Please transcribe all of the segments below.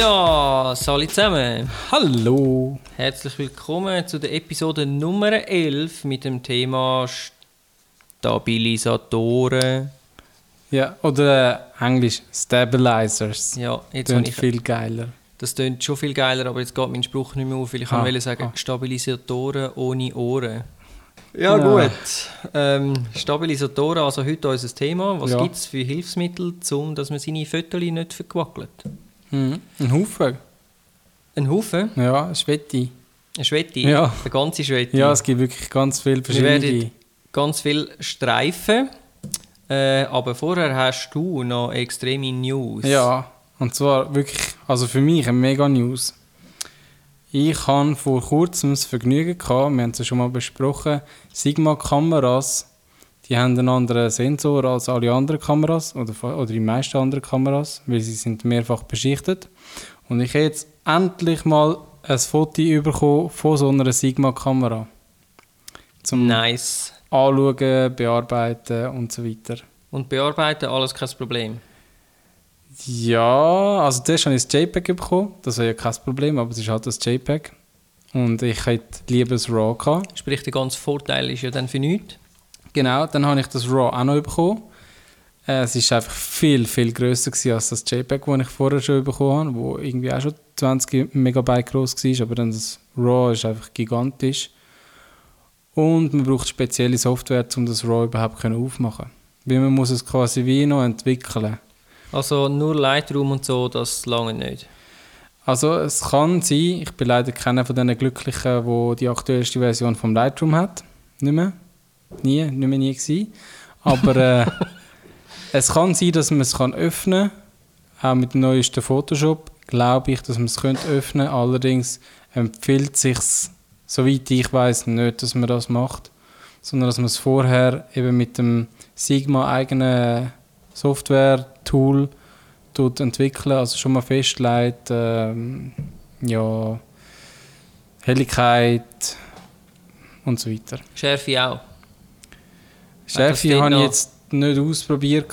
Ja, salut zusammen. Hallo. Herzlich willkommen zu der Episode Nummer 11 mit dem Thema Stabilisatoren. Ja, oder äh, Englisch Stabilizers. Ja, jetzt habe Klingt ich... viel geiler. Das klingt schon viel geiler, aber jetzt geht mein Spruch nicht mehr auf, weil ich Ah, wollte sagen, ah. Stabilisatoren ohne Ohren. Ja, Ja. gut. Ähm, Stabilisatoren, also heute unser Thema. Was Ja. gibt es für Hilfsmittel, um dass man seine Fotos nicht verquackelt? Mhm. Ein Haufen. Ein Haufen, Ja, Schwette. eine Schwette, Ja. eine ganze Schwette. Ja, es gibt wirklich ganz viele Wir werden verschiedene. ganz viel Streifen. Äh, aber vorher hast du noch extreme News. Ja, und zwar wirklich, also für mich eine mega News. Ich hatte vor kurzem das Vergnügen, gehabt, wir haben es ja schon mal besprochen, Sigma-Kameras, die haben einen anderen Sensor als alle anderen Kameras oder, oder die meisten anderen Kameras, weil sie sind mehrfach beschichtet. Und ich habe jetzt endlich mal ein Foto bekommen von so einer Sigma-Kamera. Zum Nice. Anschauen, Bearbeiten und so weiter. Und bearbeiten, alles kein Problem. Ja, also zuerst habe ich das JPEG bekommen. Das wäre ja kein Problem, aber es ist halt das JPEG. Und ich hätte lieber das RAW gehabt. Sprich, der ganze Vorteil ist ja dann für nichts. Genau, dann habe ich das RAW auch noch bekommen. Äh, es ist einfach viel, viel grösser gewesen als das JPEG, das ich vorher schon bekommen habe, wo irgendwie auch schon 20 Megabyte groß war, aber dann das RAW ist einfach gigantisch. Und man braucht spezielle Software, um das RAW überhaupt können aufmachen Weil man muss es quasi wie noch entwickeln. Also nur Lightroom und so, das lange nicht. Also es kann sein, ich bin leider keiner von den Glücklichen, wo die aktuellste Version vom Lightroom hat. Nicht mehr. Nie, nicht mehr nie gewesen. Aber äh, es kann sein, dass man es kann öffnen kann. Auch mit dem neuesten Photoshop glaube ich, dass man es könnte öffnen Allerdings empfiehlt sich soweit ich weiß nicht, dass man das macht. Sondern dass man es vorher eben mit dem Sigma eigenen Software-Tool tut entwickeln, also schon mal festlegt, ähm, ja, Helligkeit und so weiter. Schärfe auch. Dort habe ich jetzt nicht ausprobiert,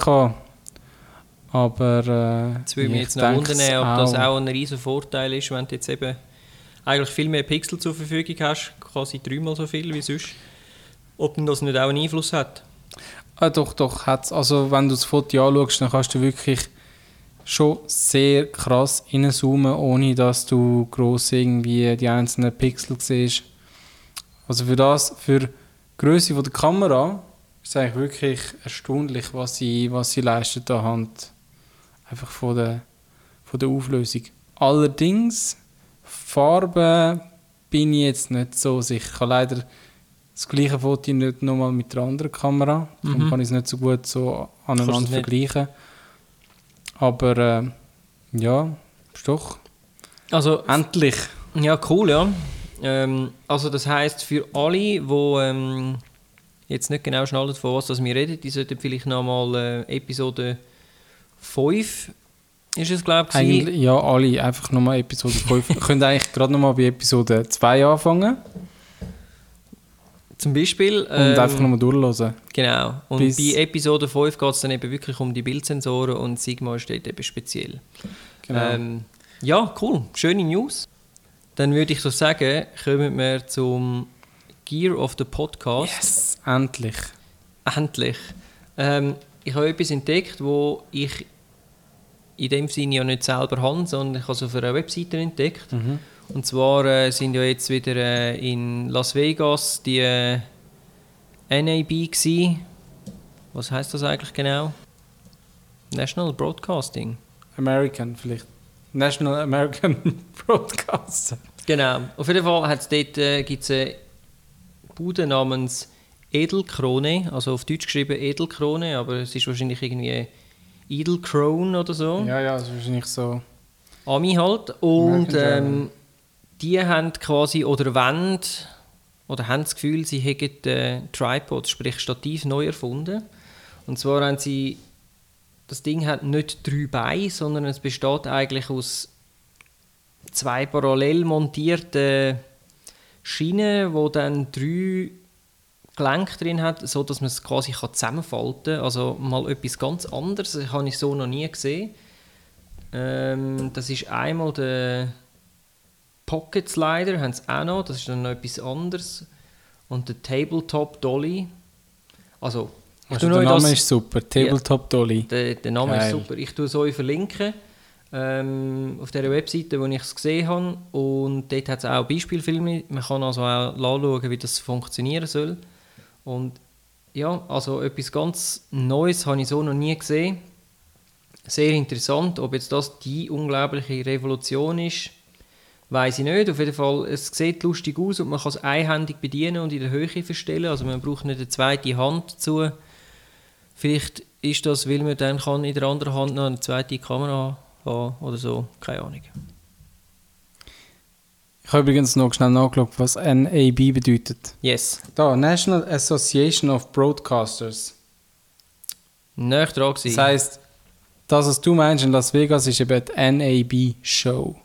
aber äh, Jetzt würde mich ich jetzt noch wundern, ob es das auch ein riesen Vorteil ist, wenn du jetzt eben eigentlich viel mehr Pixel zur Verfügung hast, quasi dreimal so viel wie sonst. Ob denn das nicht auch einen Einfluss hat? Ah, doch, doch, hat's. Also wenn du das Foto anschaust, dann kannst du wirklich schon sehr krass reinzoomen, ohne dass du gross irgendwie die einzelnen Pixel siehst. Also für das, für die Größe der Kamera, ist es eigentlich wirklich erstaunlich, was sie, was sie leistet anhand einfach von der, von der Auflösung. Allerdings, Farbe bin ich jetzt nicht so sicher. Ich habe leider das gleiche Foto nicht nochmal mit der anderen Kamera. Darum Mhm. kann ich es nicht so gut so aneinander vergleichen. Aber äh, ja, ist doch Also, endlich. Ja, cool, ja. Ähm, also das heißt für alle, die ähm, jetzt nicht genau schnallen, von was das wir reden, die sollten vielleicht nochmal äh, Episode 5 ist es, glaube ich. Eigentlich, ja, alle einfach nochmal Episode 5. Wir können eigentlich gerade nochmal bei Episode 2 anfangen zum Beispiel. und ähm, einfach nochmal durchlesen. Genau. Und bis- bei Episode 5 geht es dann eben wirklich um die Bildsensoren und Sigma steht eben speziell. Genau. Ähm, ja, cool. Schöne News. Dann würde ich so sagen, kommen wir zum Gear of the Podcast. yes, endlich. Endlich. Ähm, ich habe etwas entdeckt, wo ich in dem Sinne ja nicht selber habe, sondern ich habe es auf einer Webseite entdeckt. Mhm. Und zwar äh, sind ja jetzt wieder äh, in Las Vegas die äh, NAB gsi. Was heißt das eigentlich genau? National Broadcasting. American vielleicht. National American Broadcaster. Genau. Auf jeden Fall hat's dort, äh, gibt es eine Bude namens Edelkrone, also auf Deutsch geschrieben Edelkrone, aber es ist wahrscheinlich irgendwie Edelkrone oder so. Ja, ja, das ist wahrscheinlich so. Ami halt. Und ähm, die haben quasi, oder wollen, oder haben das Gefühl, sie hätten äh, Tripod, sprich Stativ, neu erfunden. Und zwar haben sie, das Ding hat nicht drei Beine, sondern es besteht eigentlich aus zwei parallel montierten Schienen, wo dann drei Gelenke drin hat, so dass man es quasi kann zusammenfalten kann. Also mal etwas ganz anderes, das habe ich so noch nie gesehen. Ähm, das ist einmal der Pocket Slider, haben sie auch noch, das ist dann noch etwas anderes. Und der Tabletop Dolly. Also, Also der Name das- ist super. Tabletop Dolly. Der, der Name Geil. ist super. Ich tue es euch verlinken ähm, auf der Webseite, wo ich es gesehen habe. Und dort hat es auch Beispielfilme. Man kann also auch anschauen, wie das funktionieren soll. Und ja, also etwas ganz Neues habe ich so noch nie gesehen. Sehr interessant. Ob jetzt das die unglaubliche Revolution ist, weiß ich nicht. Auf jeden Fall, es sieht lustig aus und man kann es einhändig bedienen und in der Höhe verstellen. Also man braucht nicht eine zweite Hand dazu. Vielleicht ist das, weil man dann kann in der anderen Hand noch eine zweite Kamera oder so. Keine Ahnung. Ich habe übrigens noch schnell nachgeschaut, was NAB bedeutet. Yes. Da, National Association of Broadcasters. Näher dran gewesen. Das heisst, das, was du meinst in Las Vegas, ist eben die NAB-Show.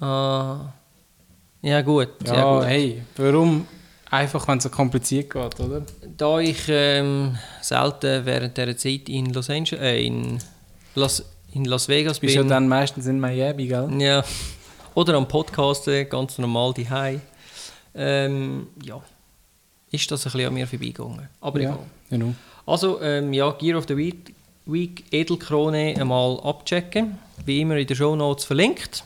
Ah. Ja gut. Ja, gut. hey, warum? Einfach, wenn es so kompliziert geht, oder? Da ich ähm, selten während dieser Zeit in Los Angeles, äh, in, Las, in Las Vegas Du bist ja bin. dann meistens in Miami, gell? Ja. Oder am Podcasten, ganz normal die ähm, Ja. Ist das ein bisschen an mir vorbeigegangen. Aber ja, egal. genau. Also, ähm, ja, Gear of the Week, Week Edelkrone einmal abchecken. Wie immer in den Show Notes verlinkt.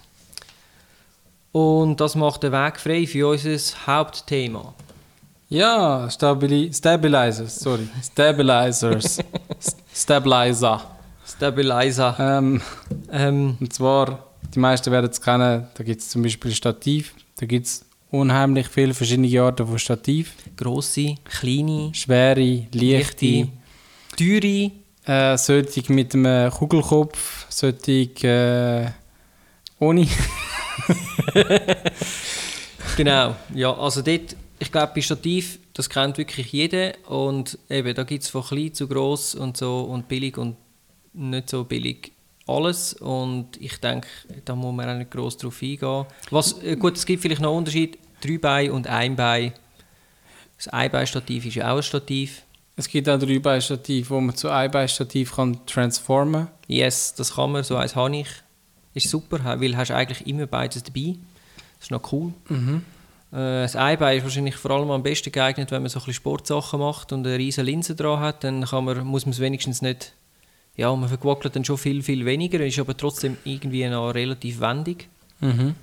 Und das macht den Weg frei für unser Hauptthema. Ja, Stabili Stabilizers, sorry. Stabilizers. Stabilizer. Stabilizer. Ähm, Ähm, und zwar, die meisten werden es kennen, da gibt es zum Beispiel Stativ. Da gibt es unheimlich viele verschiedene Arten von Stativ. grosse, kleine, Schwere, leichte. teure. Äh, solche mit einem Kugelkopf, solche äh, ohne. Genau, ja, also dort, ich glaube, bei Stativ, das kennt wirklich jeder und eben, da gibt es von klein zu gross und so und billig und nicht so billig alles und ich denke, da muss man auch nicht gross drauf eingehen. Was, äh, gut, es gibt vielleicht noch einen Unterschied, drei Beine und ein Bein. Das Einbeinstativ ist ja auch ein Stativ. Es gibt auch drei Beistativ, wo man zu Einbeinstativ kann transformen Yes, das kann man, so eins habe ich. Ist super, weil hast eigentlich immer beides dabei. Das ist noch cool. Mhm. Äh, Das Eibein ist wahrscheinlich vor allem am besten geeignet, wenn man so ein bisschen Sportsachen macht und eine riesige Linse dran hat, dann kann man, muss man es wenigstens nicht, ja, man verquackelt dann schon viel, viel weniger, ist aber trotzdem irgendwie noch relativ wendig. Mhm.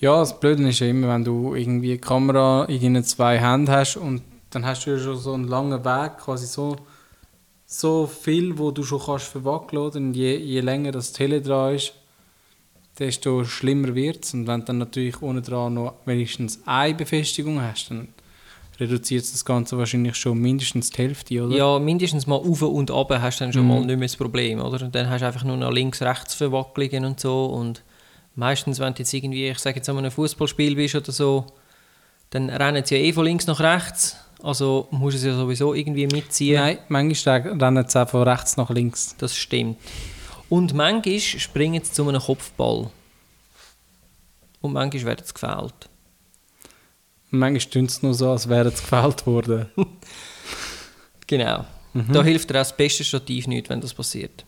Ja, das Blöde ist ja immer, wenn du irgendwie eine Kamera in deinen zwei Händen hast und dann hast du ja schon so einen langen Weg, quasi so, so viel, wo du schon kannst verwackeln oder? Und je, je länger das Tele dran ist, desto schlimmer wird es. Und wenn du dann natürlich ohne dran noch wenigstens eine Befestigung hast, dann reduziert das Ganze wahrscheinlich schon mindestens die Hälfte, oder? Ja, mindestens mal auf und ab hast du dann schon Mhm. mal nicht mehr das Problem, oder? Und dann hast du einfach nur noch links-rechts Verwacklungen und so und meistens, wenn du jetzt irgendwie, ich sage jetzt an einem Fußballspiel bist oder so, dann rennen sie ja eh von links nach rechts, also musst du es ja sowieso irgendwie mitziehen. Nein, manchmal rennen sie auch von rechts nach links. Das stimmt. Und manchmal springen sie zu einem Kopfball. Und manchmal werden sie gefällt. Und manchmal tun sie nur so, als wären sie gefällt worden. Genau. Da hilft dir auch das beste Stativ nicht, wenn das passiert.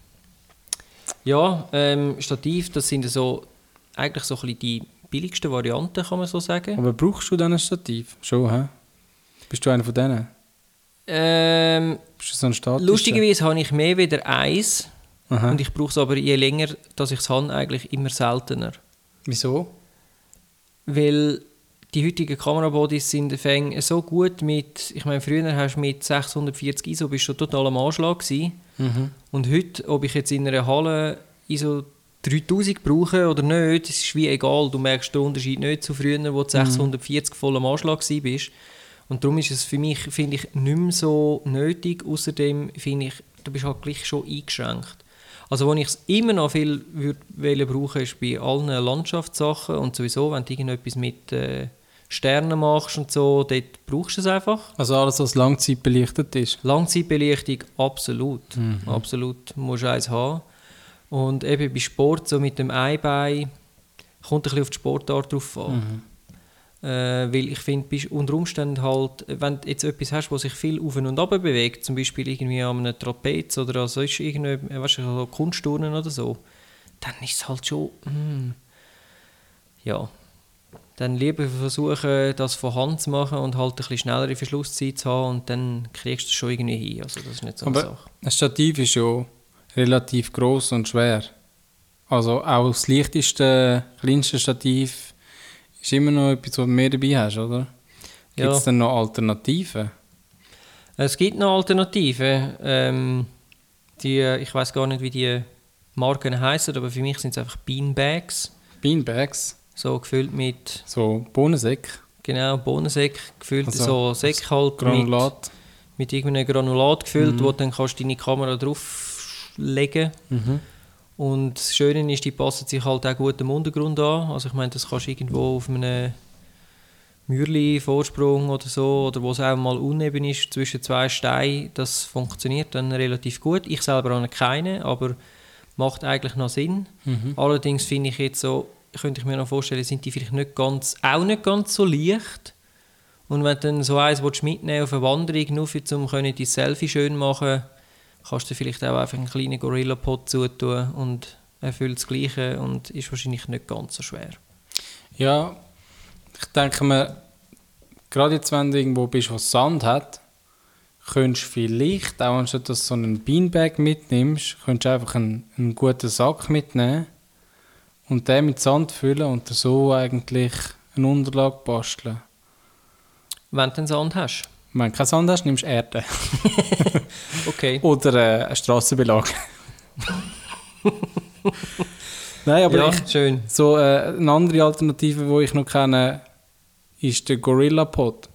Ja, ähm, Stativ, das sind so eigentlich so ein bisschen die billigsten Varianten, kann man so sagen. Aber brauchst du dann ein Stativ? Schon, hä? Bist du einer von denen? Ähm, Bist du so ein statischer? lustigerweise habe ich mehr wieder eins. Aha. Und ich brauche es aber je länger, dass ich es habe, eigentlich immer seltener. Wieso? Weil die heutigen Kamerabodies sind fäng so gut mit, ich meine, früher hast du mit 640 ISO bist du total am Anschlag gewesen. Mhm. Und heute, ob ich jetzt in einer Halle ISO 3000 brauche oder nicht, ist wie egal. Du merkst den Unterschied nicht zu früher, wo du 640 voll am Anschlag bist. Und darum ist es für mich, finde ich, nicht mehr so nötig. Außerdem finde ich, du bist halt gleich schon eingeschränkt. Also wo ich es immer noch viel würd wollen brauchen, ist bei allen Landschaftssachen und sowieso, wenn du irgendetwas mit äh, Sternen machst und so, dort brauchst du es einfach. Also alles, was Langzeit belichtet ist. Langzeitbelichtung, absolut. Absolut, musst du eins haben. Und eben bei Sport, so mit dem Einbein, kommt ein bisschen auf die Sportart drauf an. Äh, weil ich finde, bist unter Umständen halt, wenn du jetzt etwas hast, was sich viel auf und ab bewegt, zum Beispiel irgendwie an einem Trapez oder an sonst irgendwie, weißt du, so Kunstturnen oder so, dann ist es halt schon, mm, ja, dann lieber versuchen, das von Hand zu machen und halt ein bisschen schnellere Verschlusszeit zu haben und dann kriegst du es schon irgendwie hin. Also das ist nicht so eine Aber Sache. ein Stativ ist ja relativ groß und schwer. Also auch das leichteste, kleinste Stativ ist immer noch etwas, was du mehr dabei hast, oder? Gibt es Ja. dann noch Alternativen? Es gibt noch Alternativen. Ähm, die, ich weiß gar nicht, wie die Marken heißen, aber für mich sind es einfach Beanbags. Beanbags, So gefüllt mit, so Bohnensäcke, genau, Bohnensäck, gefüllt Also, so Säck halt mit, Granulat. mit irgendeinem Granulat gefüllt, Mhm. wo dann kannst du deine Kamera drauflegen Mhm. Und das Schöne ist, die passen sich halt auch gut dem Untergrund an. Also ich meine, das kannst du irgendwo auf einem Mürli-Vorsprung oder so, oder wo es auch mal uneben ist, zwischen zwei Steinen, das funktioniert dann relativ gut. Ich selber habe keine, aber macht eigentlich noch Sinn. Mhm. Allerdings finde ich jetzt so, könnte ich mir noch vorstellen, sind die vielleicht nicht ganz, auch nicht ganz so leicht. Und wenn du dann so eins willst mitnehmen auf eine Wanderung, nur für zum können die Selfie schön machen, kannst du vielleicht auch einfach einen kleinen Gorilla-Pod zutun und erfüllt das Gleiche und ist wahrscheinlich nicht ganz so schwer. Ja, ich denke mir, gerade jetzt, wenn du irgendwo bist, wo Sand hat, könntest du vielleicht, auch anstatt dass du so einen Beanbag mitnimmst, könntest du einfach einen, einen guten Sack mitnehmen und den mit Sand füllen und so eigentlich eine Unterlage basteln. Wenn du den Sand hast. Wenn du keinen Sand hast, nimmst du Erde. Okay. Oder äh, einen Strassenbelag. Nein, aber ja, ich, schön. so äh, eine andere Alternative, die ich noch kenne, ist der Gorilla Pod.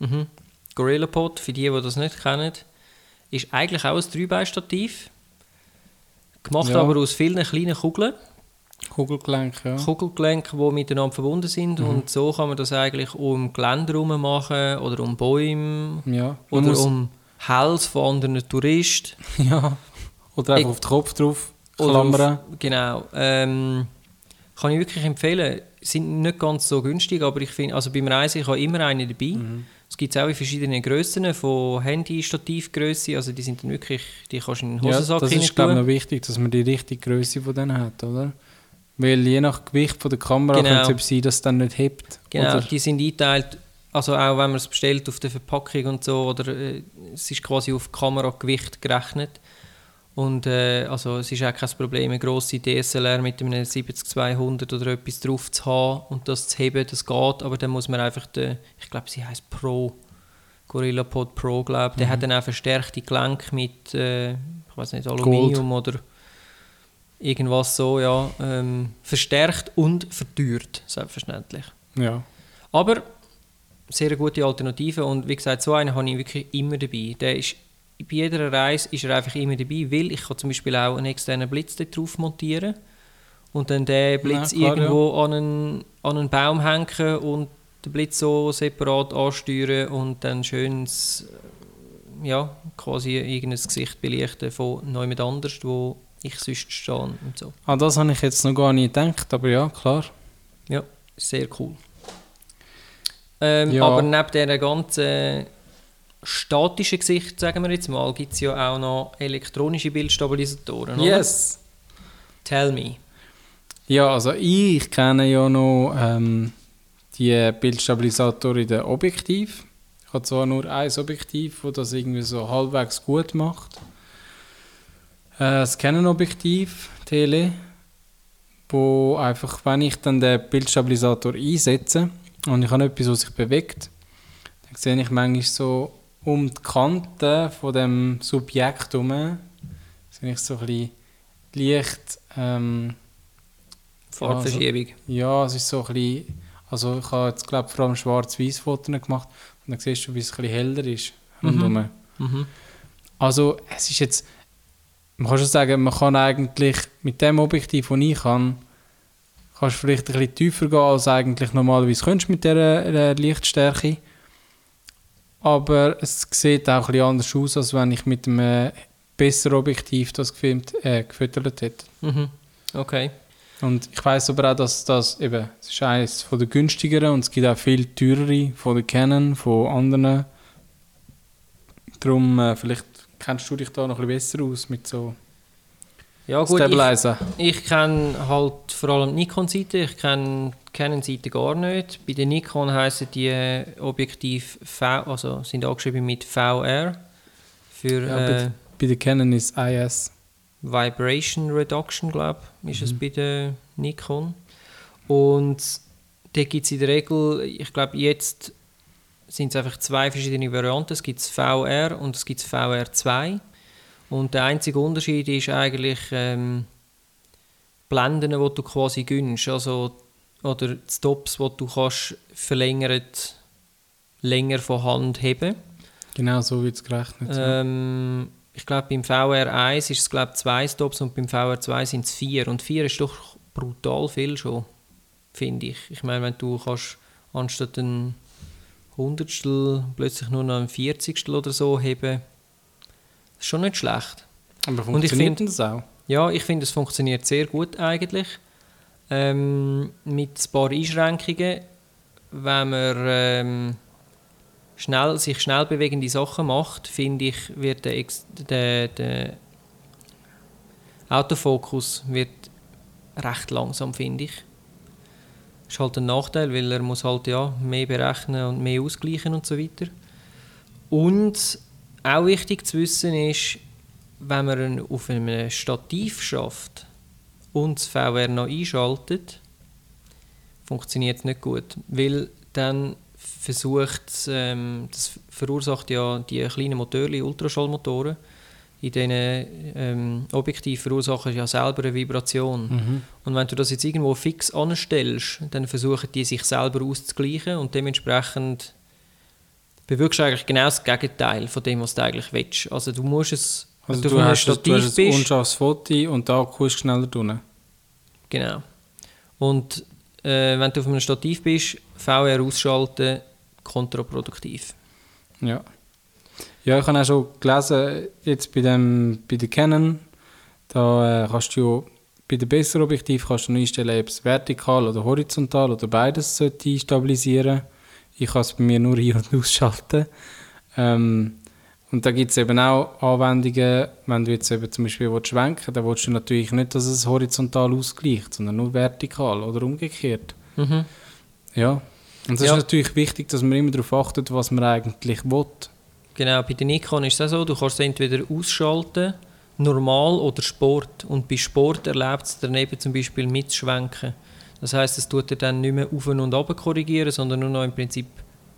Mhm. Gorilla Pod, für die, die das nicht kennen, ist eigentlich auch ein Dreibeinstativ. Gemacht Ja. aber aus vielen kleinen Kugeln. Kugelgelenk, ja. Kugelgelenke, die miteinander verbunden sind. Mhm. Und so kann man das eigentlich um Geländer herum machen oder um Bäume ja. Oder um Hals von anderen Touristen. ja. Oder einfach Ich- auf den Kopf drauf klammern. Auf, genau. Ähm, kann ich wirklich empfehlen. Sind nicht ganz so günstig, aber ich finde, also beim Reisen, ich habe immer eine dabei. Es gibt auch in verschiedenen Grössen, von Handy-Stativgrösse, also die sind dann wirklich, die kannst du in den Ja, Hosensack das rein ist glaube ich noch wichtig, dass man die richtige Größe von denen hat, oder? Weil je nach Gewicht von der Kamera Genau. könnte es sein, dass es dann nicht hebt. Genau, Oder, die sind eingeteilt, also auch wenn man es bestellt auf der Verpackung und so, oder äh, es ist quasi auf Kameragewicht gerechnet. Und äh, also es ist auch kein Problem, eine grosse DSLR mit einem 70-200 oder etwas drauf zu haben und das zu heben, das geht, aber dann muss man einfach, den, ich glaube sie heißt Pro, Gorilla Pod Pro, glaube der hat dann auch verstärkte Gelenke mit, äh, ich weiß nicht, Aluminium oder irgendwas so, ja, ähm, verstärkt und verteuert, selbstverständlich. ja. Aber sehr gute Alternative und wie gesagt, so einen habe ich wirklich immer dabei. Der ist, bei jeder Reise ist er einfach immer dabei, weil ich kann zum Beispiel auch einen externen Blitz drauf montieren und dann den Blitz Ja, klar, irgendwo an, einen, an einen Baum hängen und den Blitz so separat ansteuern und dann schön das, äh, ja, quasi irgendein Gesicht belichten von jemand anders, wo ich sonst stehe und so. Ah, das habe ich jetzt noch gar nicht gedacht, aber ja, klar. Ja, sehr cool. Ähm, Ja. Aber neben dieser ganzen statischen Gesicht, sagen wir jetzt mal, gibt es ja auch noch elektronische Bildstabilisatoren, oder? Yes! Tell me. Ja, also ich kenne ja noch ähm, die Bildstabilisatoren in den Objektiv. Ich habe zwar nur ein Objektiv, das das irgendwie so halbwegs gut macht. Äh, das Canon-Objektiv, Tele, wo einfach, wenn ich dann den Bildstabilisator einsetze und ich habe etwas, was sich bewegt, dann sehe ich manchmal so um die Kante von dem Subjekt herum, sehe ich so ein bisschen leicht... Ähm, Farbverschiebung. ja, es ist so ein bisschen, also ich habe jetzt glaube vor allem schwarz-weiß Fotos gemacht und dann siehst du, wie es ein bisschen heller ist rundherum. Mhm. Also es ist jetzt, man kann schon sagen, man kann eigentlich mit dem Objektiv, das ich kann, kannst du vielleicht ein bisschen tiefer gehen, als eigentlich normalerweise könntest mit dieser äh, Lichtstärke. Aber es sieht auch ein bisschen anders aus, als wenn ich mit einem besseren Objektiv das gefilmt, äh, gefüttert hätte. Mhm. Okay. Und ich weiß aber auch, dass das eben, es ist eines von der günstigeren und es gibt auch viel teurere von der Canon, von anderen. Darum, äh, vielleicht kennst du dich da noch ein bisschen besser aus mit so Ja gut, ich, Stabilizer. ich kenne halt vor allem die Nikon-Seite, ich kenne die Canon-Seite gar nicht. Bei der Nikon heißen die Objektiv V, also sind angeschrieben mit VR für Ja, äh, Bei der Canon ist IS. Vibration Reduction, glaube ich, ist es Mhm. bei der Nikon. Und da gibt es in der Regel, ich glaube jetzt sind es einfach zwei verschiedene Varianten. Es gibt das VR und es gibt das VR2. Und der einzige Unterschied ist eigentlich ähm, Blenden, die du quasi gönnst. Also, oder die Stops, die du kannst verlängert länger von Hand heben Genau so wird es gerechnet. ähm, ich glaube, beim VR1 ist es glaub, zwei Stops und beim VR2 sind es vier. Und vier ist doch brutal viel schon, finde ich. Ich meine, wenn du kannst anstatt ein Hundertstel plötzlich nur noch ein Vierzigstel oder so heben, ist schon nicht schlecht. Aber und ich funktioniert find- das auch? Ja, ich finde, es funktioniert sehr gut eigentlich. Ähm, mit ein paar Einschränkungen, wenn man ähm, schnell, sich schnell bewegende Sachen macht, finde ich, wird der, der, der Autofokus wird recht langsam, finde ich. Ist halt ein Nachteil, weil er muss halt ja mehr berechnen und mehr ausgleichen und so weiter. Und auch wichtig zu wissen ist, wenn man auf einem Stativ schafft und das VR noch einschaltet, funktioniert es nicht gut, weil dann versucht ähm, das verursacht ja die kleinen Motoren, Ultraschallmotoren, in diesen ähm, Objektiv verursachen ja selber eine Vibration. Mhm. Und wenn du das jetzt irgendwo fix anstellst, dann versuchen die sich selber auszugleichen und dementsprechend bewirkst du eigentlich genau das Gegenteil von dem, was du eigentlich willst. Also du musst es, Also du, du, auf einem hast, du Stativ hast ein unscharfes Foto und der Akku ist schneller drin. genau. Und äh, wenn du auf einem Stativ bist, VR ausschalten, kontraproduktiv. Ja. Ja, ich habe auch schon gelesen, jetzt bei, dem, bei der Canon, da äh, kannst du bei den besseren Objektiv kannst du einstellen, ob es vertikal oder horizontal oder beides sollte stabilisieren. Ich kann es bei mir nur ein- und ausschalten. Ähm, und da gibt es eben auch Anwendungen, wenn du jetzt eben zum Beispiel willst schwenken dann willst du natürlich nicht, dass es horizontal ausgleicht, sondern nur vertikal oder umgekehrt. Mhm. Ja. Und es Ja. ist natürlich wichtig, dass man immer darauf achtet, was man eigentlich will. Genau, bei der Nikon ist es auch so, du kannst es entweder ausschalten, normal oder Sport. Und bei Sport erlaubt es daneben zum Beispiel mitschwenken. Das heißt, es tut dir dann nicht mehr auf und ab korrigieren, sondern nur noch im Prinzip,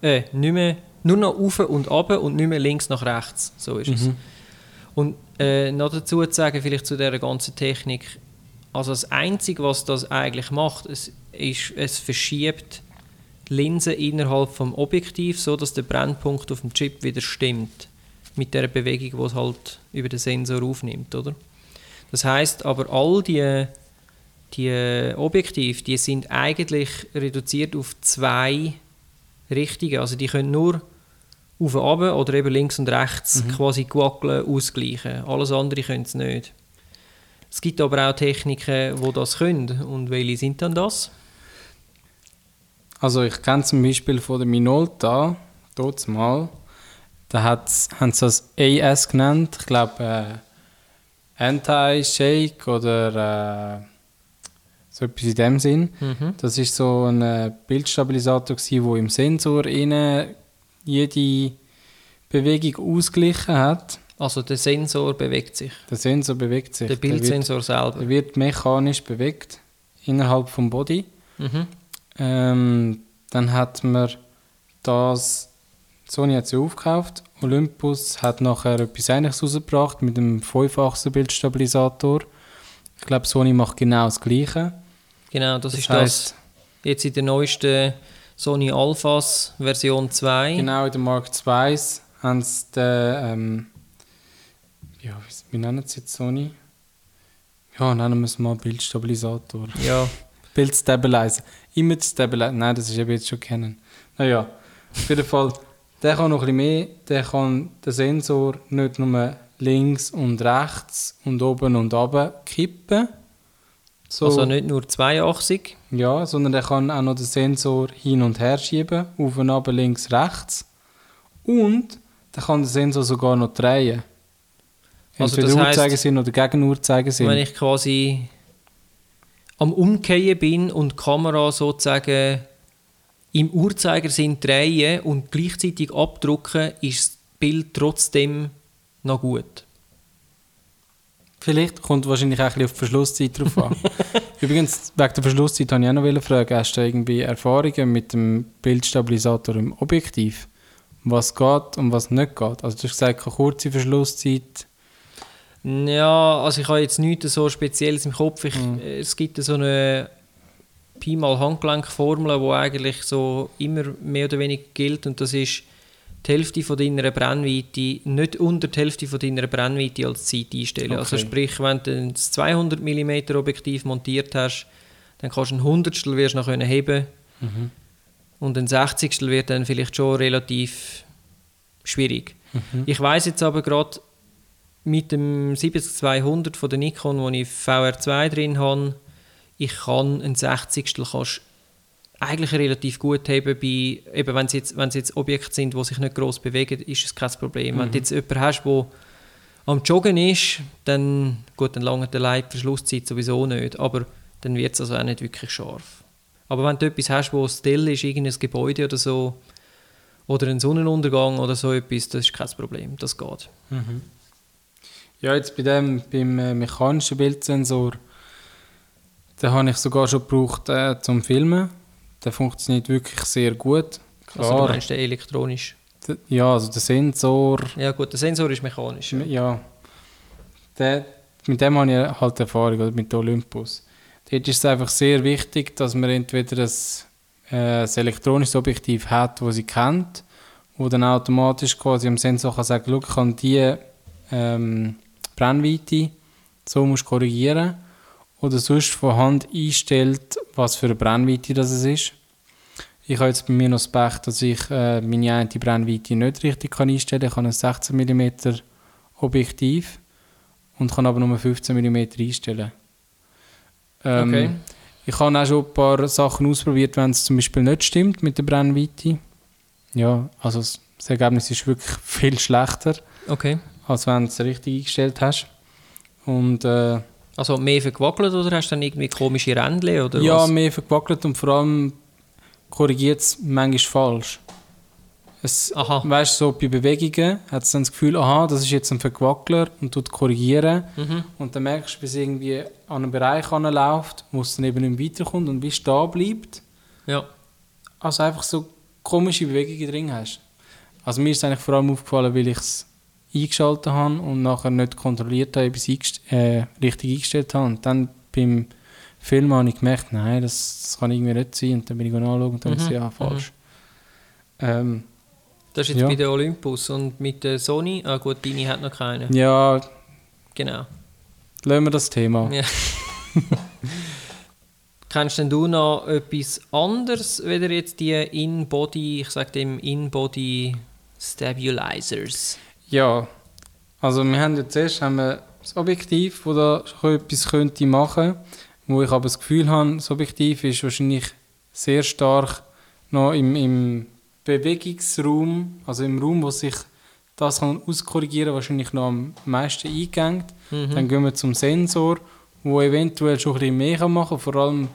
äh, nicht mehr, nur noch auf und ab und nicht mehr links nach rechts. So ist es. Mhm. Und äh, noch dazu zu sagen, vielleicht zu dieser ganzen Technik, also das Einzige, was das eigentlich macht, es, ist, es verschiebt Linse innerhalb vom Objektiv, so dass der Brennpunkt auf dem Chip wieder stimmt mit der Bewegung, die es halt über den Sensor aufnimmt, oder? Das heißt, aber all die die Objektive, die sind eigentlich reduziert auf zwei Richtungen, also die können nur auf und runter oder eben links und rechts quasi wackeln, ausgleichen. Alles andere können sie nicht. Es gibt aber auch Techniken, die das können. Und welche sind dann das? Also ich kenne zum Beispiel von der Minolta, dort mal, da hat's, haben sie das AS genannt, ich glaube äh, Anti-Shake oder äh, so etwas in dem Sinn. Mhm. Das ist so ein äh, Bildstabilisator wo im Sensor innen jede Bewegung ausgeglichen hat. Also der Sensor bewegt sich. Der Sensor bewegt sich. Der wird, Bildsensor selber. der wird mechanisch bewegt innerhalb vom Body. Mhm. Ähm, dann hat man das, Sony hat sie aufgekauft, Olympus hat nachher etwas Ähnliches rausgebracht mit einem 5-achsen Bildstabilisator. Ich glaube, Sony macht genau das Gleiche. Genau, das, ist heisst, das. Jetzt in der neuesten Sony Alphas Version 2. Genau, in der Mark II haben sie den, ähm, ja, wie- wie nennen sie jetzt Sony? Ja, nennen wir es mal Bildstabilisator. Ja, Bildstabilizer. Image Stabilizer. Nein, das ist eben jetzt schon kennen. Naja, auf jeden Fall, der kann noch ein bisschen mehr. Der kann den Sensor nicht nur links und rechts und oben und runter kippen, So, Also nicht nur zweiachsig. Ja, sondern er kann auch noch den Sensor hin und her schieben, auf und ab, links, rechts. Und der kann den Sensor sogar noch drehen. Also Entweder das heisst, Uhrzeigersinn oder gegen Uhrzeigersinn. Wenn ich quasi am Umkehren bin und die Kamera sozusagen im Uhrzeigersinn drehe und gleichzeitig abdrucke, ist das Bild trotzdem noch gut. Vielleicht kommt wahrscheinlich auch ein bisschen auf die Verschlusszeit drauf an. Übrigens, wegen der Verschlusszeit wollte ich auch noch fragen, hast du irgendwie Erfahrungen mit dem Bildstabilisator im Objektiv? Was geht und was nicht geht? Also du hast gesagt, keine kurze Verschlusszeit. Ja, also ich habe jetzt nichts so Spezielles im Kopf. Ich, Mhm. äh, Es gibt so eine Pi mal Handgelenkformel, die eigentlich so immer mehr oder weniger gilt und das ist die Hälfte von deiner Brennweite, nicht unter die Hälfte von deiner Brennweite als Zeit einstellen. Also Okay. sprich, wenn du ein 200 mm Objektiv montiert hast, dann kannst du ein Hundertstel wirst noch können heben Mhm. und ein Sechzigstel wird dann vielleicht schon relativ schwierig. Mhm. Ich weiß jetzt aber gerade mit dem 70200 von der Nikon, wo ich VR2 drin habe, ich kann ein Sechzigstel kannst eigentlich relativ gut haben bei, eben wenn es jetzt, wenn es jetzt Objekte sind, die sich nicht gross bewegen, ist es kein Problem. Wenn du jetzt jemanden hast, der am Joggen ist, dann, gut, dann lange der Leib Verschlusszeit sowieso nicht, aber dann wird es also auch nicht wirklich scharf. Aber wenn du etwas hast, wo still ist, irgendein Gebäude oder so, oder ein Sonnenuntergang oder so etwas, das ist kein Problem, das geht. Ja, jetzt bei dem, beim äh, mechanischen Bildsensor, den habe ich sogar schon gebraucht äh, zum Filmen. Der funktioniert wirklich sehr gut. Also du Klar, meinst den elektronisch. d- ja, also der Sensor, Ja gut, der Sensor ist mechanisch. Ja. ja, der, mit dem habe ich halt Erfahrung, oder mit Olympus. Dort ist es einfach sehr wichtig, dass man entweder ein, äh, ein elektronisches Objektiv hat, das sie kennt, wo dann automatisch quasi am Sensor kann sagen, «Schau, ich kann die ähm, Brennweite so musst du korrigieren oder sonst von Hand einstellt, was für eine Brennweite das es ist. Ich habe jetzt bei mir noch das Pech, dass ich äh, meine eine Brennweite nicht richtig kann einstellen kann. Ich habe ein 16 mm Objektiv und kann aber nur 15 mm einstellen. Ähm, Okay. Ich habe auch schon ein paar Sachen ausprobiert, wenn es zum Beispiel nicht stimmt mit der Brennweite. Ja, also das das Ergebnis ist wirklich viel schlechter, Okay. Als wenn du es richtig eingestellt hast. Und äh, Also mehr vergewackelt oder hast du dann irgendwie komische Rändchen oder ja, was? mehr vergewackelt und vor allem korrigiert es manchmal falsch. Es, Aha. Weißt du, so bei Bewegungen hat es dann das Gefühl, aha, das ist jetzt ein Vergewackler und tut korrigieren. Mhm. Und dann merkst du, es irgendwie an einen Bereich anläuft, wo es dann eben nicht weiterkommt und wie es stehen bleibt. Ja. Also einfach so komische Bewegungen drin hast. Also mir ist es eigentlich vor allem aufgefallen, weil ich es eingeschaltet habe und nachher nicht kontrolliert habe, ob ich es äh, richtig eingestellt habe. Und dann beim Film habe ich gemerkt, nein, das, das kann irgendwie nicht sein. Und dann bin ich anschauen und dann Mhm, ist ja falsch. Ähm, Das ist jetzt Ja. bei der Olympus und mit der Sony, ah gut, deine hat noch keine. ja, Genau. lassen wir das Thema. Ja. Kennst denn du noch etwas anderes, weder jetzt die In-Body, ich sage dem In-Body Stabilizers? Ja, also wir haben jetzt erst haben wir das Objektiv, das da schon etwas könnte machen, wo ich aber das Gefühl habe, das Objektiv ist wahrscheinlich sehr stark noch im, im Bewegungsraum, also im Raum, wo sich das kann auskorrigieren wahrscheinlich noch am meisten eingegangen. Mhm. Dann gehen wir zum Sensor, wo eventuell schon ein bisschen mehr kann machen kann. Vor allem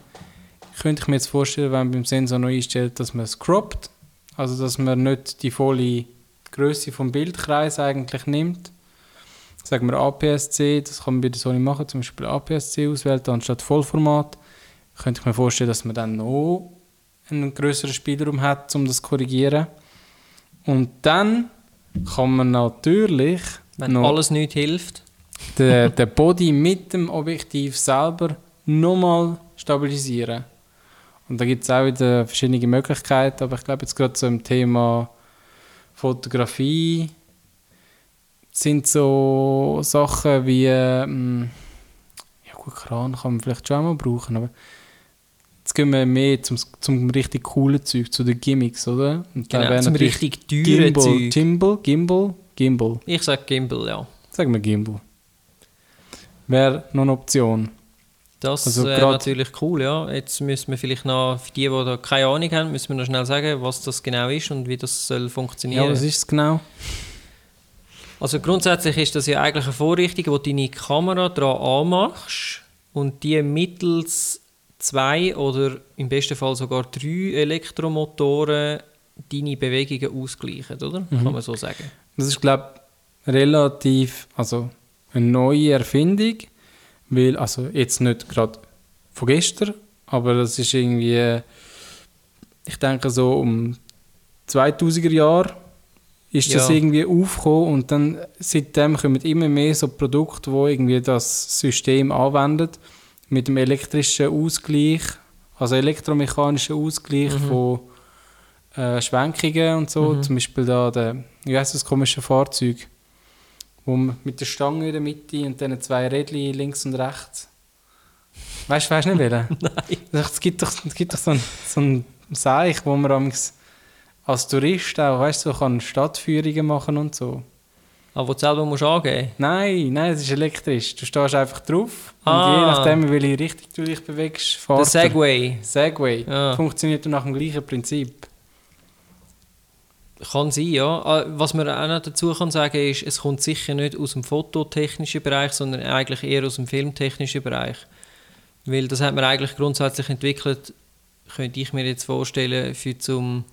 könnte ich mir jetzt vorstellen, wenn man beim Sensor noch einstellt, dass man es croppt, also dass man nicht die volle Größe vom Bildkreis eigentlich nimmt. Sagen wir APS-C, das kann man bei der Sony machen, zum Beispiel APS-C auswählen anstatt Vollformat. Könnte ich mir vorstellen, dass man dann noch einen größeren Spielraum hat, um das zu korrigieren. Und dann kann man natürlich Wenn noch alles nicht hilft. den, den Body mit dem Objektiv selber nochmal stabilisieren. Und da gibt es auch wieder verschiedene Möglichkeiten, aber ich glaube jetzt gerade so im Thema Fotografie sind so Sachen wie ähm, ja gut, Kran kann man vielleicht schon mal brauchen, aber jetzt gehen wir mehr zum, zum richtig coolen Zeug, zu den Gimmicks, oder? Und Genau, zum richtig teuren Gimbal, Zeug. Gimbal, Gimbal, Gimbal. Ich sage Gimbal, ja. Sagen wir Gimbal. Wäre noch eine Option. Das Also wäre grad- natürlich cool, ja. Jetzt müssen wir vielleicht noch, für die, die da keine Ahnung haben, müssen wir noch schnell sagen, was das genau ist und wie das soll funktionieren. Ja, was ist es genau? Also grundsätzlich ist das ja eigentlich eine Vorrichtung, wo du deine Kamera dran anmachst und die mittels zwei oder im besten Fall sogar drei Elektromotoren deine Bewegungen ausgleichen, oder? Mhm. Kann man so sagen. Das ist, glaube ich, relativ, also eine neue Erfindung, weil, also jetzt nicht gerade von gestern, aber das ist irgendwie, ich denke so um 2000er Jahre ist das Ja. irgendwie aufgekommen und dann seitdem kommen immer mehr so Produkte, wo irgendwie das System anwendet mit dem elektrischen Ausgleich, also elektromechanischen Ausgleich Mhm. von äh, Schwenkungen und so, Mhm. zum Beispiel da der, wie heisst das komische Fahrzeug, man mit der Stange in der Mitte und dann zwei Rädchen links und rechts. Weißt du, weißt du nicht welchen? Nein. Es gibt doch, es gibt doch so ein, so ein Seich, wo man als Tourist auch, weißt du, so kann Stadtführungen machen und so. Aber wo du selber musst angeben Nein, nein, es ist elektrisch. Du stehst einfach drauf Ah. und je nachdem, in welche Richtung du dich bewegst, Der fährt er. Segway. Segway. Ja. Funktioniert nach dem gleichen Prinzip. Kann sein, ja. Ah, Was man auch noch dazu kann sagen ist, es kommt sicher nicht aus dem fototechnischen Bereich, sondern eigentlich eher aus dem filmtechnischen Bereich. Weil das hat man eigentlich grundsätzlich entwickelt, könnte ich mir jetzt vorstellen, für zum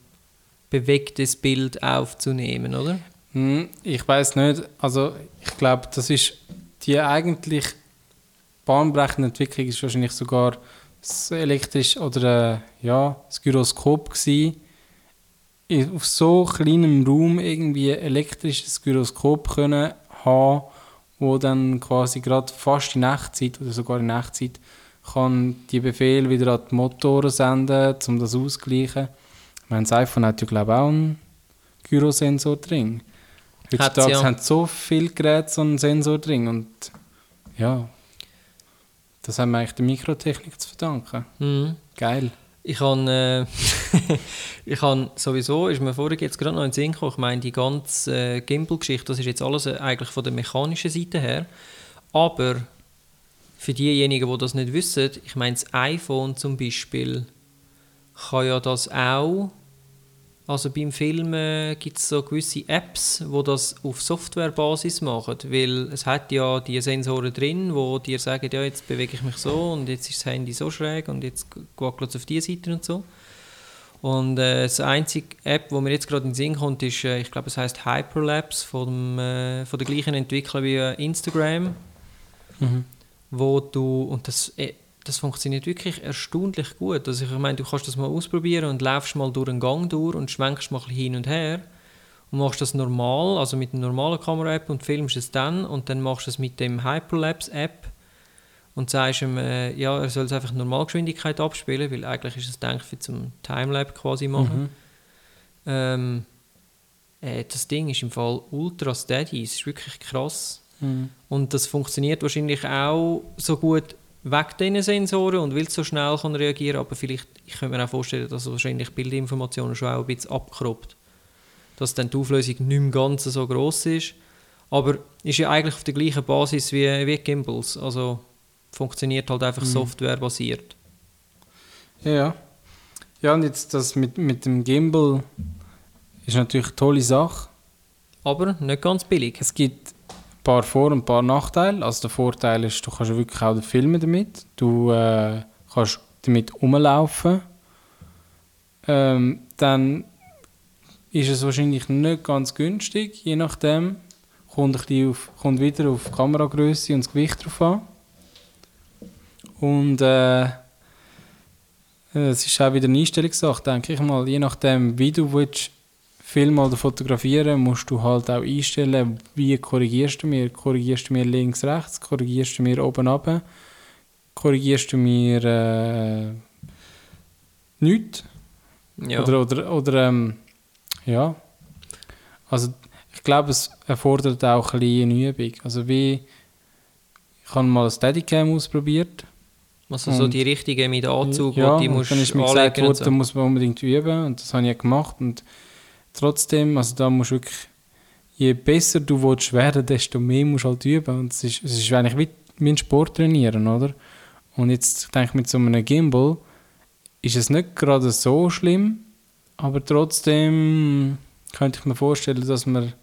bewegtes Bild aufzunehmen, oder? Hm, ich weiß nicht. Also ich glaube, das ist die eigentlich bahnbrechende Entwicklung ist wahrscheinlich sogar das elektrisch oder äh, ja das Gyroskop gsi. Auf so kleinem Raum irgendwie ein elektrisches Gyroskop können haben, wo dann quasi gerade fast in Echtzeit oder sogar in Echtzeit kann die Befehl wieder an die Motoren senden, um das auszugleichen. Ich meine, das iPhone hat ja glaube ich auch einen Gyrosensor drin. Heutzutage ja. haben so viele Geräte so einen Sensor drin und ja, das haben wir eigentlich der Mikrotechnik zu verdanken. Mhm. Geil. Ich habe äh, ich han sowieso, ist mir vorhin jetzt gerade noch in den Sinn gekommen, ich meine, die ganze äh, Gimbal-Geschichte, das ist jetzt alles äh, eigentlich von der mechanischen Seite her. Aber für diejenigen, die das nicht wissen, ich meine, das iPhone zum Beispiel kann ja das auch. Also beim Filmen gibt es so gewisse Apps, wo das auf Softwarebasis machen, weil es hat ja die Sensoren drin, wo dir sagen, ja jetzt bewege ich mich so und jetzt ist das Handy so schräg und jetzt wackelt es auf diese Seite und so. Und äh, das einzige App, wo mir jetzt gerade in den Sinn kommt, ist, äh, ich glaube, es heißt Hyperlapse von, äh, von der gleichen Entwickler wie äh, Instagram Mhm. wo du, und das, äh, das funktioniert wirklich erstaunlich gut. Also ich meine, du kannst das mal ausprobieren und läufst mal durch einen Gang durch und schwenkst mal hin und her und machst das normal, also mit einer normalen Kamera-App und filmst es dann und dann machst du es mit dem Hyperlapse-App und sagst ihm, äh, ja, er soll es einfach in Normalgeschwindigkeit abspielen, weil eigentlich ist es gedacht für zum Timelapse quasi machen. Mhm. Ähm, äh, das Ding ist im Fall ultra steady, es ist wirklich krass. Mhm. Und das funktioniert wahrscheinlich auch so gut weg diesen Sensoren und will so schnell kann reagieren, aber vielleicht, ich könnte mir auch vorstellen, dass wahrscheinlich Bildinformationen schon auch ein bisschen abkroppt. Dass dann die Auflösung nicht mehr ganz so groß ist. Aber ist ja eigentlich auf der gleichen Basis wie, wie Gimbals. Also funktioniert halt einfach Mhm. softwarebasiert. Ja, ja. Und jetzt das mit, mit dem Gimbal ist natürlich eine tolle Sache. Aber nicht ganz billig. Es gibt paar Vor- und paar Nachteile. Also der Vorteil ist, du kannst wirklich auch filmen damit. Du äh, kannst damit rumlaufen. Ähm, dann ist es wahrscheinlich nicht ganz günstig, je nachdem. Kommt, ein bisschen auf, kommt wieder auf Kameragröße und das Gewicht drauf an. Und äh, es ist auch wieder eine Einstellungssache, denke ich mal. Je nachdem, wie du willst, filmen oder fotografieren, musst du halt auch einstellen, wie korrigierst du mir. Korrigierst du mir links, rechts, korrigierst du mir oben, runter, korrigierst du mir äh, nichts. Ja. Oder, oder, oder ähm, ja. Also ich glaube, es erfordert auch ein bisschen eine Übung. Also wie, ich habe mal ein Steadicam ausprobiert. also so die richtige mit Anzug, ja, die musst dann ist mir gesagt worden, so. muss man unbedingt üben und das habe ich gemacht und trotzdem, also da musst du wirklich, je besser du willst werden, desto mehr musst du halt üben und es ist, es ist eigentlich wie, wie ein Sport trainieren, oder? Und jetzt denke ich mit so einem Gimbal ist es nicht gerade so schlimm, aber trotzdem könnte ich mir vorstellen, dass man ein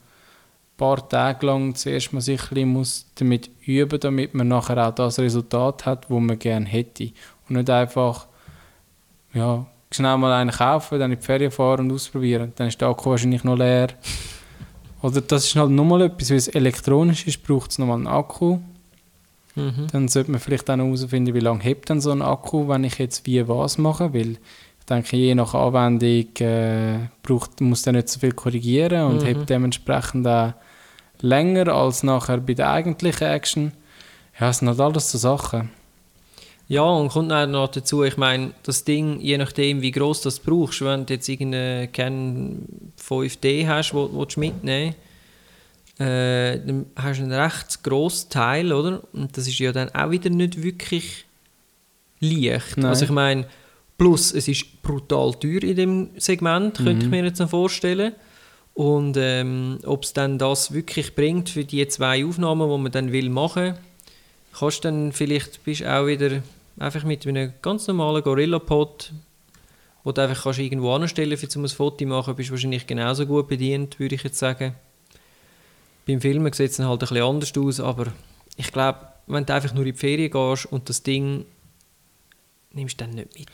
paar Tage lang zuerst mal sich ein bisschen muss damit üben damit man nachher auch das Resultat hat, wo man gerne hätte. Und nicht einfach ja, schnell mal einen kaufen, dann in die Ferien fahren und ausprobieren. Dann ist der Akku wahrscheinlich noch leer. Oder das ist halt nochmal etwas, weil es elektronisch ist, braucht es nochmal einen Akku. Mhm. Dann sollte man vielleicht auch noch herausfinden, wie lange hebt denn so ein Akku, wenn ich jetzt wie was mache, weil ich denke, je nach Anwendung äh, braucht, muss der nicht so viel korrigieren und Mhm. hebt dementsprechend auch länger als nachher bei der eigentlichen Action. Ja, es sind halt alles so Sachen. Ja, und kommt dann noch dazu, ich meine, das Ding, je nachdem, wie groß das brauchst, wenn du jetzt irgendeinen Canon 5D hast, wo, wo du mitnehmen äh, dann hast du einen recht grossen Teil, oder? Und das ist ja dann auch wieder nicht wirklich leicht. Nein. Also ich meine, plus es ist brutal teuer in dem Segment, könnte ich mir jetzt noch vorstellen. Und ähm, ob es dann das wirklich bringt für die zwei Aufnahmen, die man dann will machen, kannst dann vielleicht bist auch wieder einfach mit einem ganz normalen Gorilla-Pod, wo du einfach kannst irgendwo anstellen kannst, um ein Foto zu machen, bist du wahrscheinlich genauso gut bedient, würde ich jetzt sagen. Beim Filmen sieht es dann halt ein bisschen anders aus, aber ich glaube, wenn du einfach nur in die Ferien gehst und das Ding nimmst du dann nicht mit.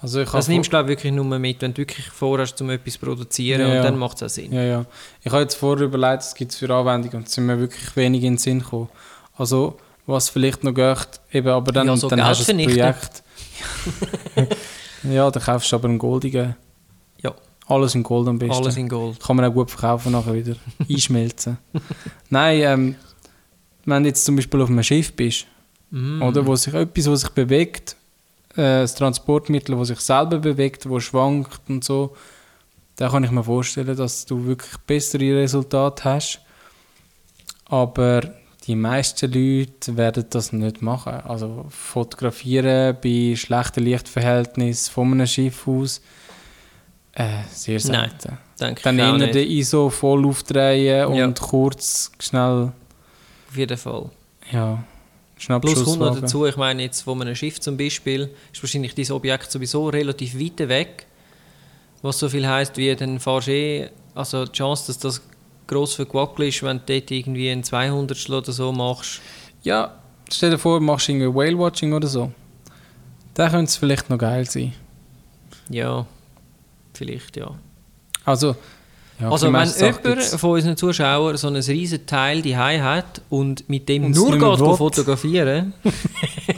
Also ich Das nimmst du glaube ich wirklich nur mit, wenn du wirklich vorhast, um etwas zu produzieren Ja, und ja. dann macht es auch Sinn. Ja, ja. Ich habe jetzt vorher überlegt, was gibt es für Anwendungen und es sind mir wirklich wenig in den Sinn gekommen. Also, was vielleicht noch geht, eben, aber dann, Ja, so dann Geld hast du ein. Projekt. ja, dann kaufst du aber einen goldigen. Ja. Alles in Gold am besten. Alles in Gold. Kann man auch gut verkaufen nachher wieder. Einschmelzen. Nein, ähm, wenn du jetzt zum Beispiel auf einem Schiff bist, Mm. oder wo sich etwas, was sich bewegt, äh, das Transportmittel, das sich selber bewegt, wo schwankt und so, da kann ich mir vorstellen, dass du wirklich bessere Resultate hast. Aber die meisten Leute werden das nicht machen. Also fotografieren bei schlechten Lichtverhältnissen von einem Schiff aus, äh, sehr Nein, selten. Denke Dann nicht. den ISO voll aufdrehen Ja. und kurz, schnell, Auf jeden Fall. ja, Plus kommt noch dazu, ich meine jetzt von einem Schiff zum Beispiel, ist wahrscheinlich dieses Objekt sowieso relativ weit weg. Was so viel heisst, wie dann fahrst eh, also die Chance, dass das gross verquackelt ist, wenn du dort irgendwie ein 200 oder so machst. Ja, stell dir vor, du machst irgendwie Whale-Watching oder so. Da könnte es vielleicht noch geil sein. Ja, vielleicht ja. Also, ja, also wenn jemand von unseren Zuschauern so ein riesen Teil die hat und mit dem Und nur geht will. fotografieren,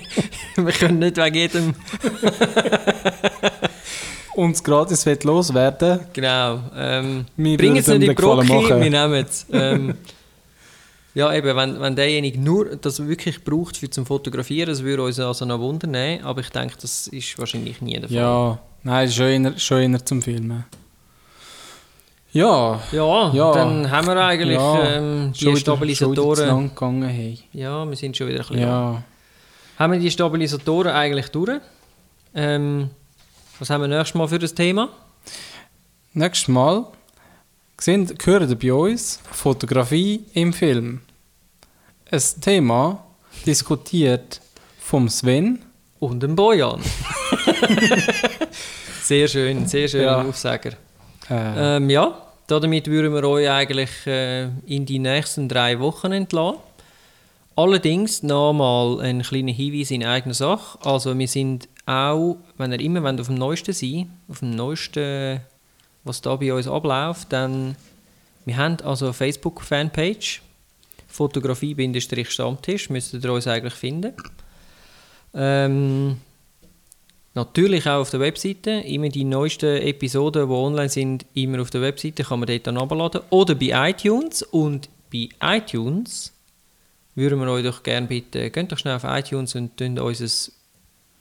wir können nicht wegen jedem uns gratis loswerden Genau. Ähm, Wir bring es nicht in die Brocke, wir nehmen es. Ähm, ja, eben, wenn, wenn derjenige nur das wirklich braucht für zum Fotografieren, das würde uns also noch wundern, aber ich denke, das ist wahrscheinlich nie der Fall. Ja, nein, schon eher, schon eher zum Filmen. Ja, Ja, Ja. dann haben wir eigentlich Ja, ähm, die schon wieder- Schon Stabilisatoren. lang gegangen, hey. Ja, wir sind schon wieder ein bisschen. Ja, Haben wir die Stabilisatoren eigentlich durch? Ähm, was haben wir nächstes Mal für das Thema? nächstes Mal sehen, hören ihr bei uns Fotografie im Film. Ein Thema diskutiert vom Sven. Und ein Bojan. sehr schön, sehr schöner Ja. Aufsager. Äh, Ähm, ja, damit würden wir euch eigentlich äh, in die nächsten drei Wochen entlassen. Allerdings nochmal ein kleiner Hinweis in eigener Sache. Also wir sind auch, wenn ihr immer wollt, auf dem Neuesten sein auf dem Neuesten, was da bei uns abläuft, dann wir haben also eine Facebook-Fanpage, Fotografie-Stammtisch, müsstet ihr uns eigentlich finden. Ähm, Natürlich auch auf der Webseite. Immer die neuesten Episoden, die online sind, immer auf der Webseite, kann man dort dann abladen. Oder bei iTunes. Und bei iTunes würden wir euch doch gerne bitten, geht doch schnell auf iTunes und tun unser,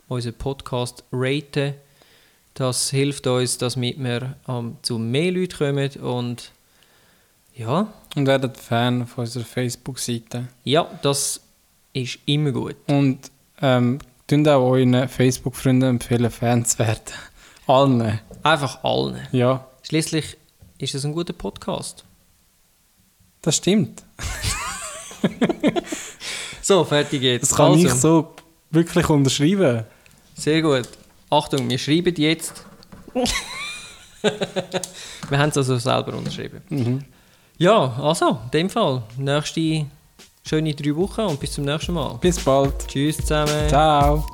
unseren Podcast raten. Das hilft uns, damit wir ähm, zu mehr Leuten kommen. Und ja, und werdet Fan von unserer Facebook-Seite. ja, das ist immer gut. Und ähm, tun auch euren Facebook-Freunden empfehlen, Fans zu werden. Allen. Einfach allen. Ja, Schließlich ist es ein guter Podcast. das stimmt. So, fertig jetzt. Das kann Also. ich so Wirklich unterschreiben. Sehr gut. Achtung, wir schreiben jetzt. wir haben es also selber unterschrieben. Mhm. Ja, also, in dem Fall. Nächste schöne drei Wochen und bis zum nächsten Mal. Bis bald. Tschüss zusammen. Ciao.